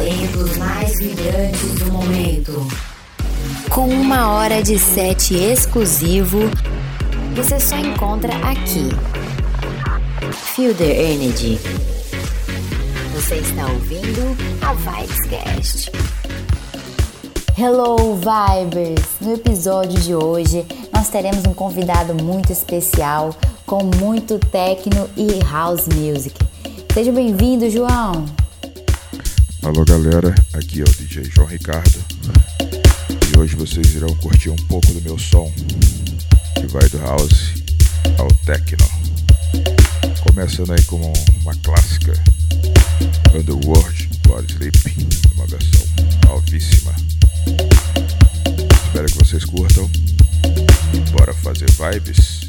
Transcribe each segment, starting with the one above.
talentos mais vibrantes do momento. Com uma hora de set exclusivo, você só encontra aqui. Feel the Energy. Você está ouvindo a Vibescast. Hello Vibers! No episódio de hoje nós teremos um convidado muito especial com muito techno e house music. Seja bem-vindo, João! Alô galera, aqui é o DJ João Ricardo e hoje vocês irão curtir um pouco do meu som que vai do house ao techno. Começando aí com uma clássica Underworld Body Sleep, uma versão novíssima. Espero que vocês curtam. Bora fazer vibes.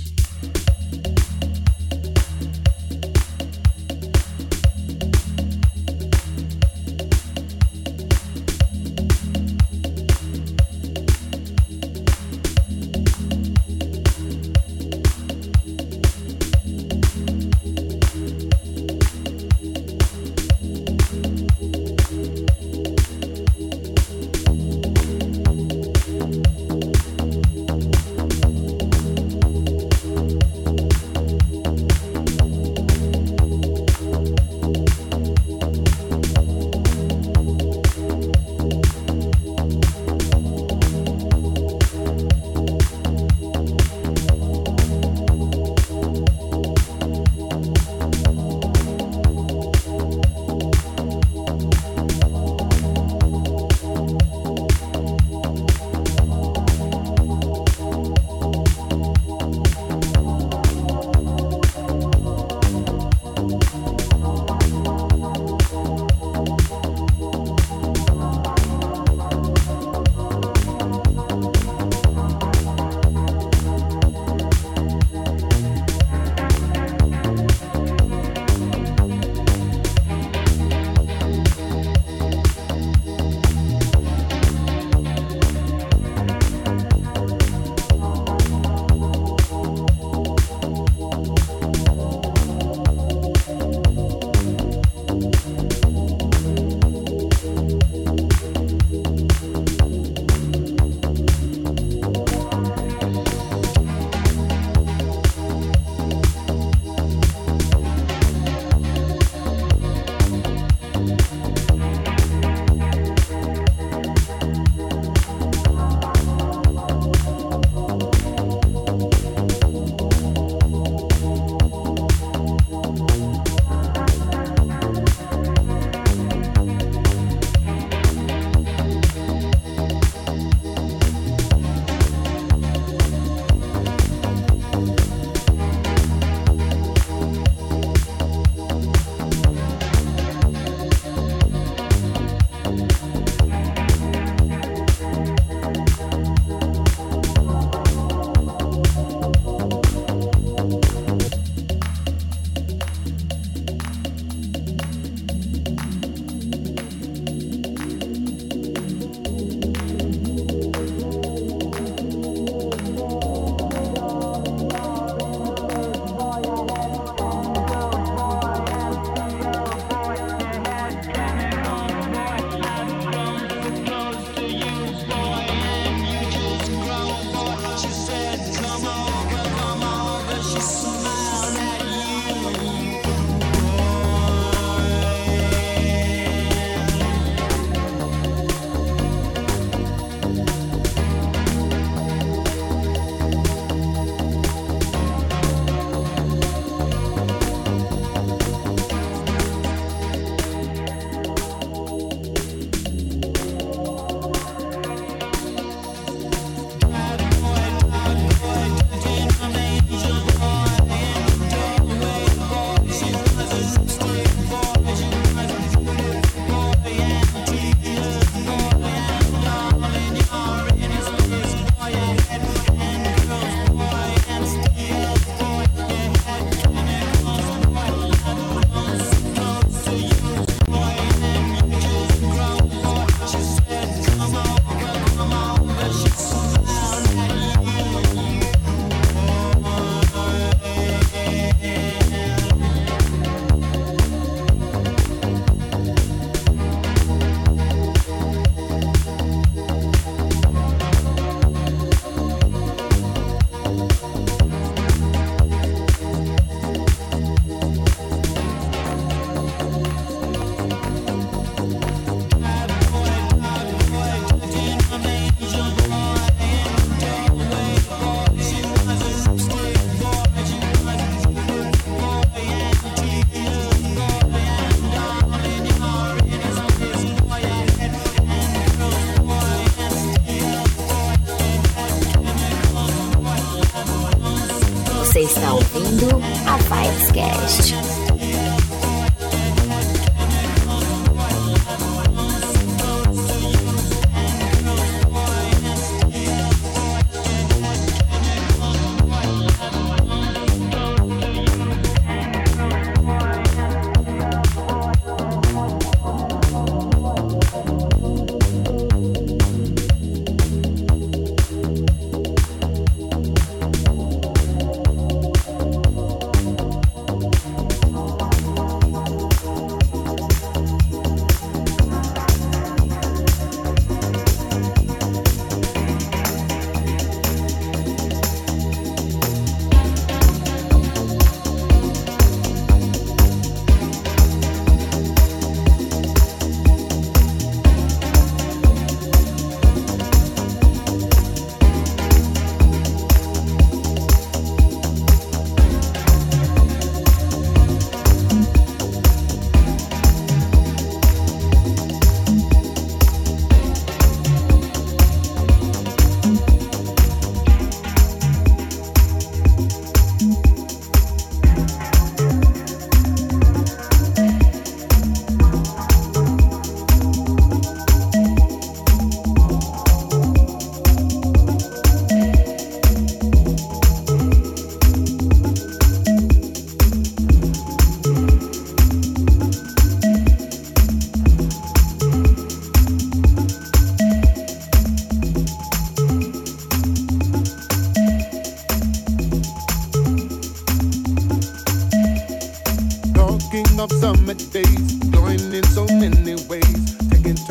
Você está ouvindo a Vibescast.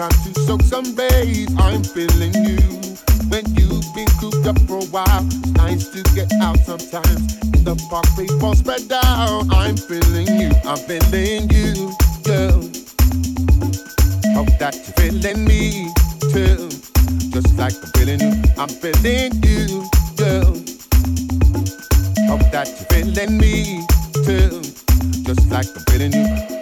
time to soak some bays. I'm feeling you. When you've been cooped up for a while, it's nice to get out sometimes. In the park, People spread out. I'm feeling you. I'm feeling you, girl. Hope that you're feeling me too. Just like I'm feeling you. I'm feeling you, girl. Hope that you're feeling me too. Just like I'm feeling you.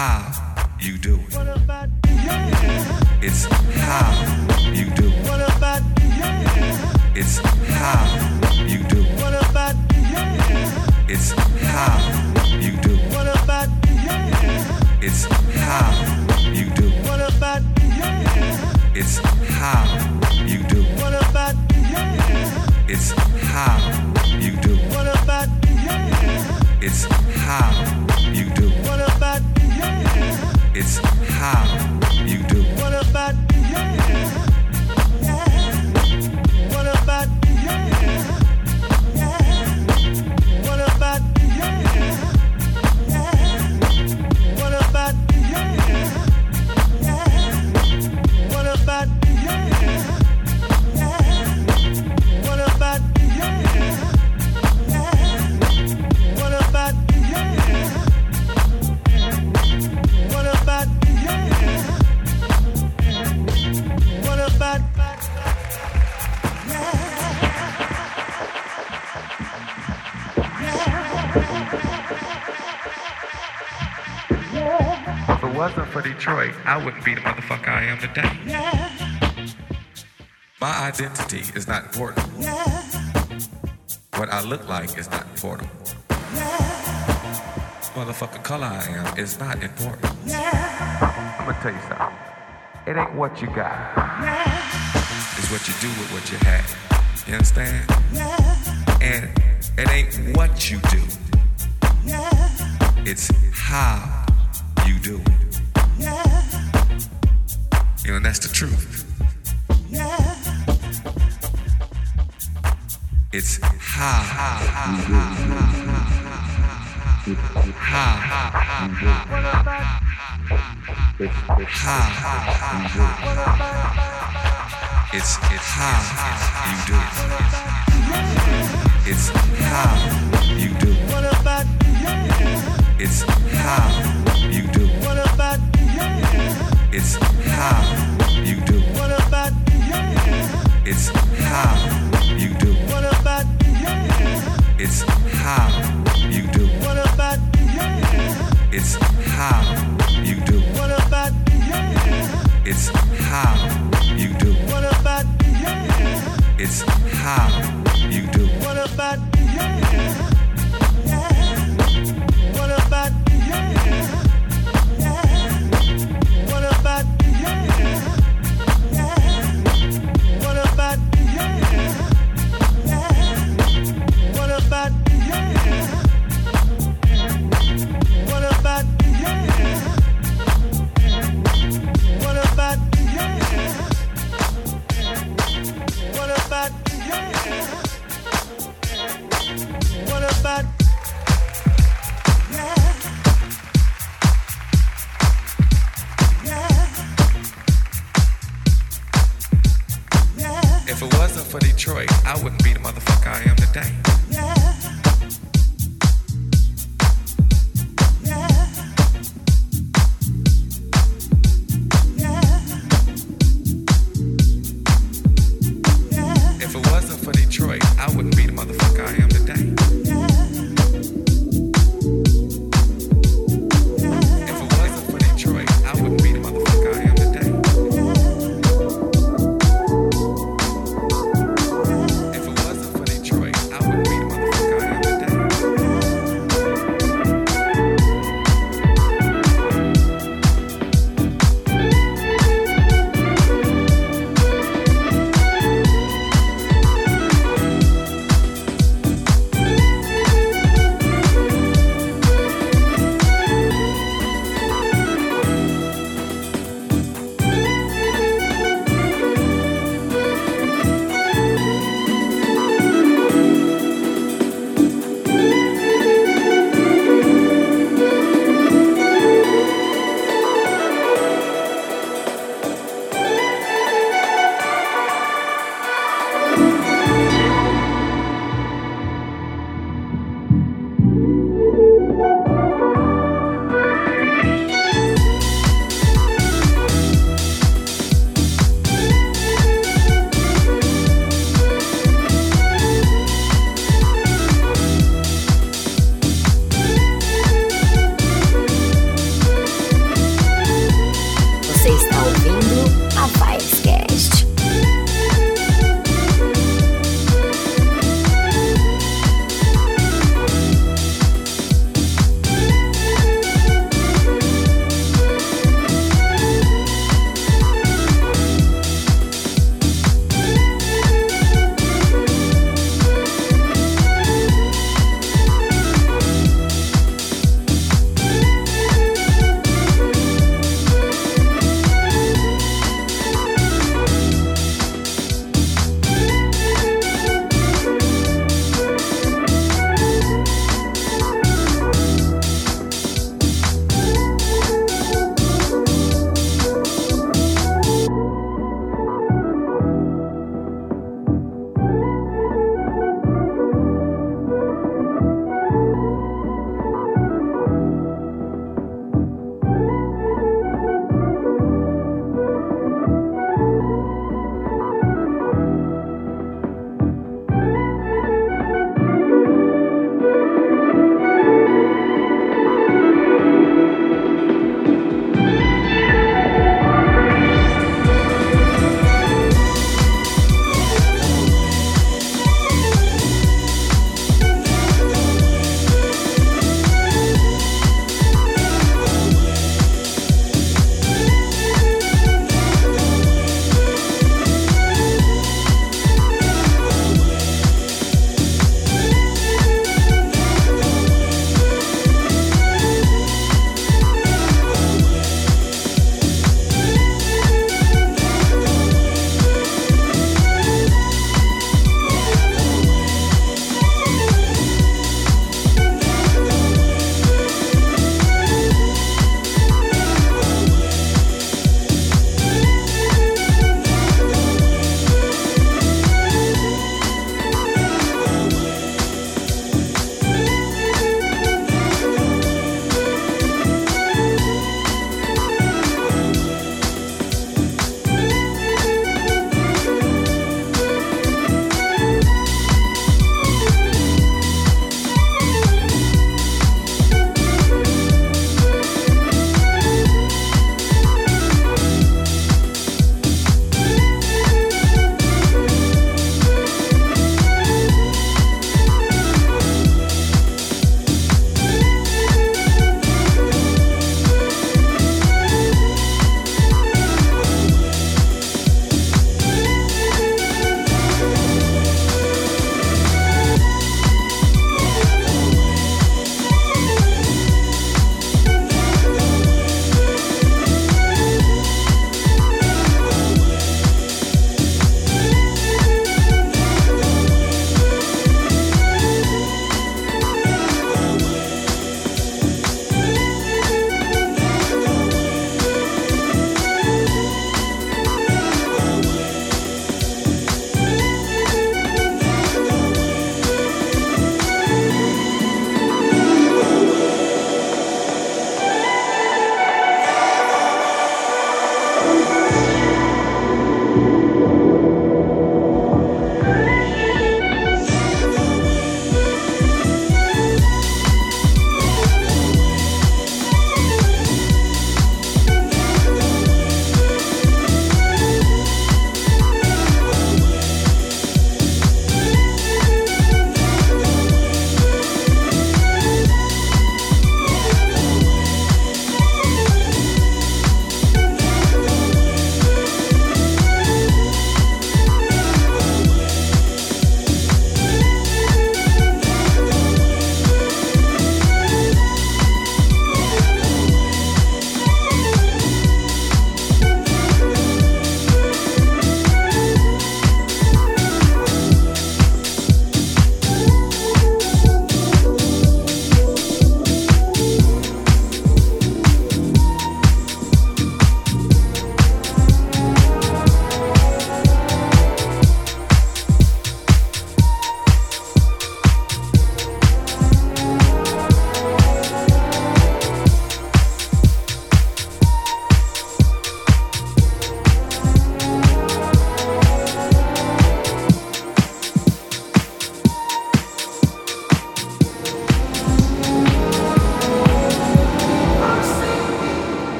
how. I wouldn't be the motherfucker I am today. My identity is not important. What I look like is not important. motherfucker color I am is not important. I'm gonna tell you something. It ain't what you got. It's what you do with what you have. You understand? And it ain't what you do. It's how You know, and that's the truth. Yeah. It's how, how, it's it's how you do it. It's how you do it. It's how you do it. It's how you do. What about the yeah? It's how you do. What about the yeah? It's how you do. What about the yeah? It's how you do. What about the yeah? It's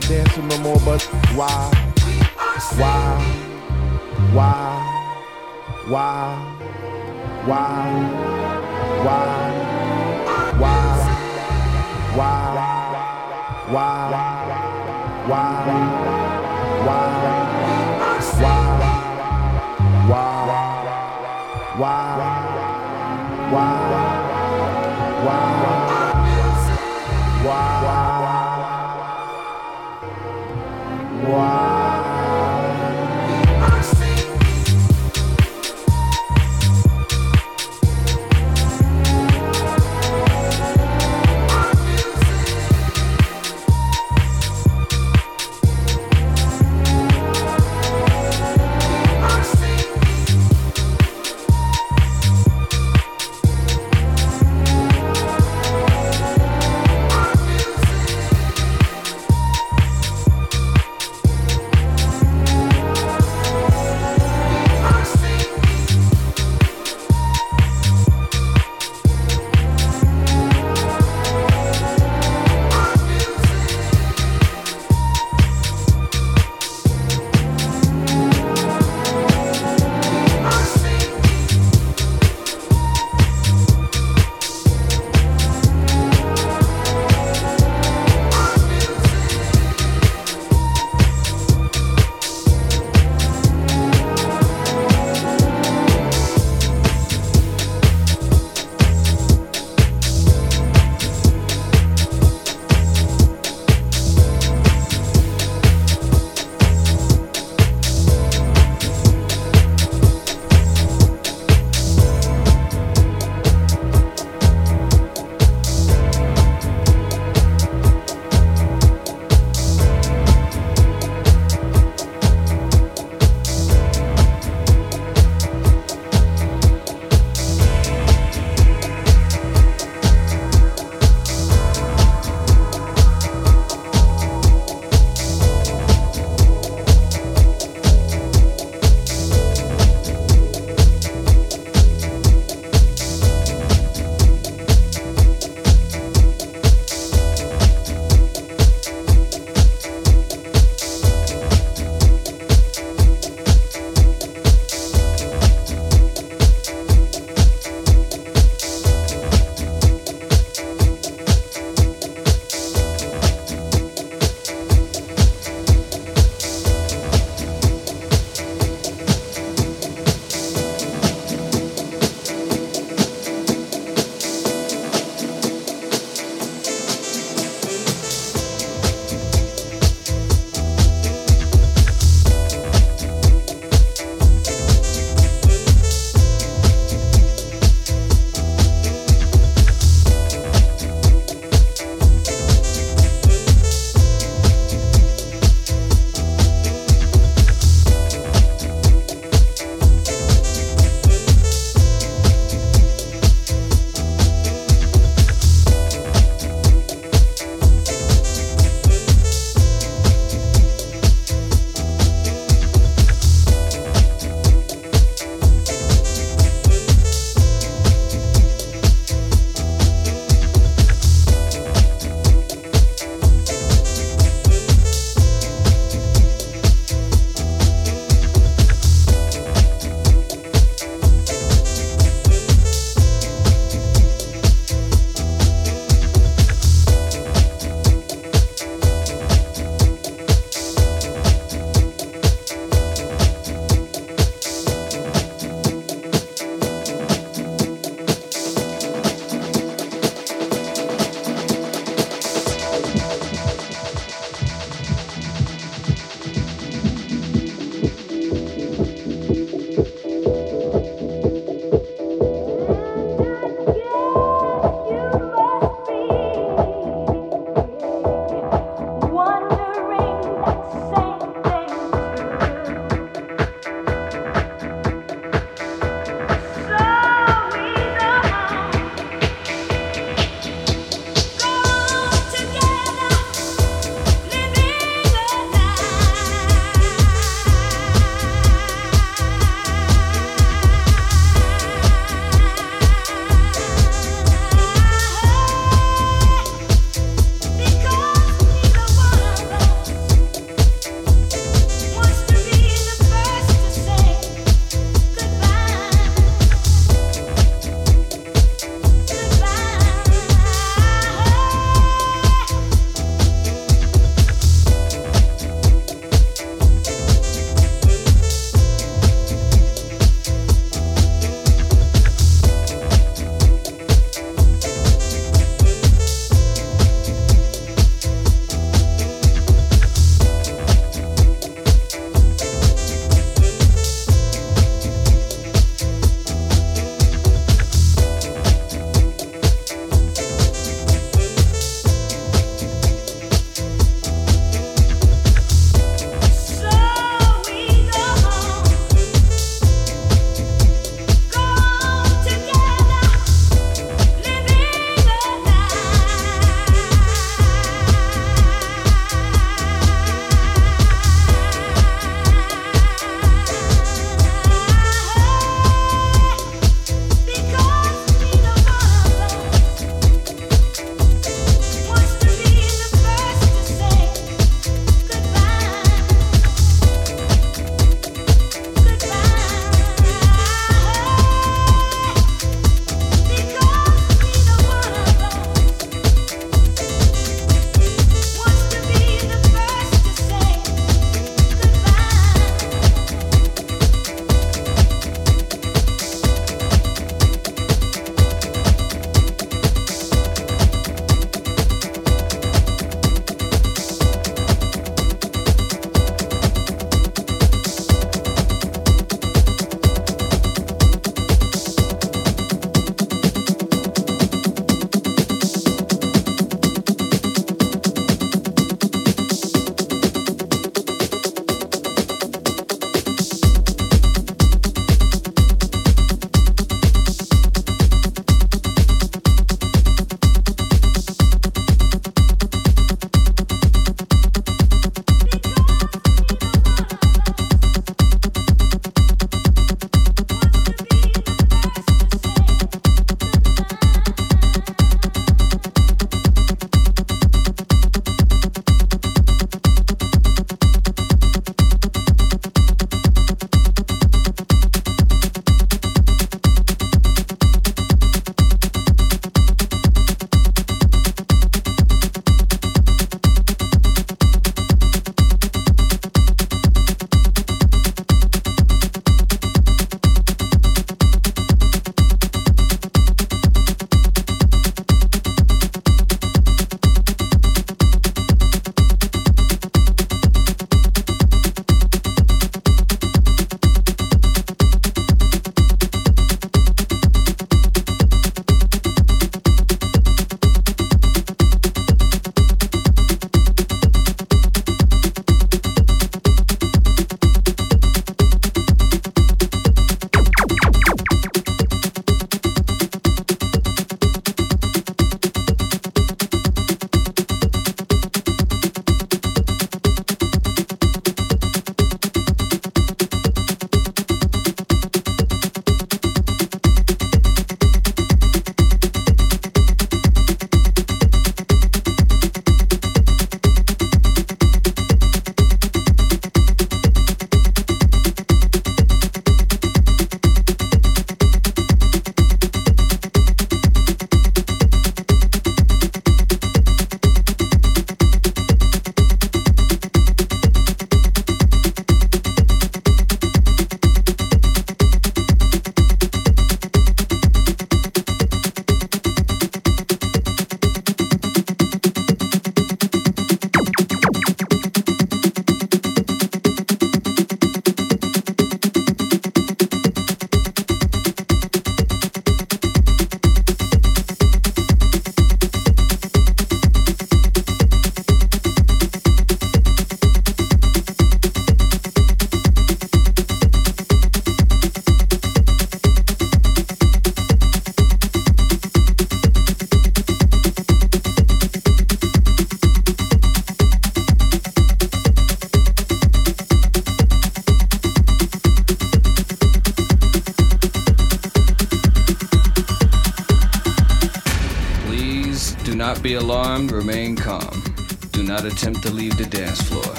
not dancing no more, but why? Why?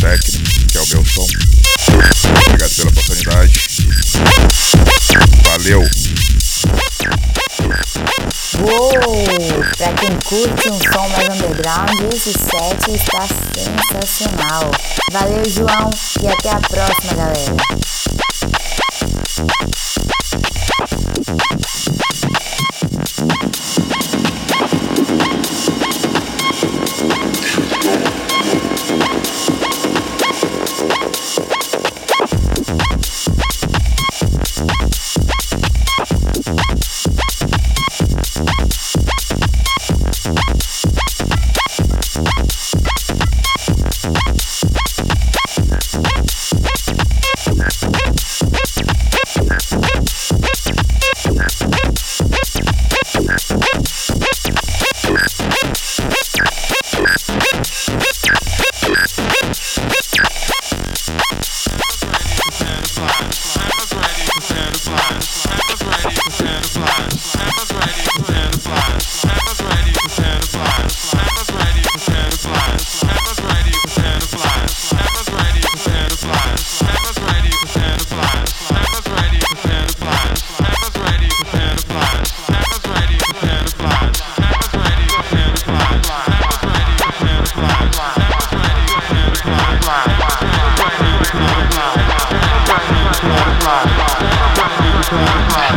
Techno, que é o meu som. Obrigado pela oportunidade. Valeu! Uou! Pra quem curte um som mais underground, esse set está sensacional. Valeu, João, e até a próxima, galera. Convidado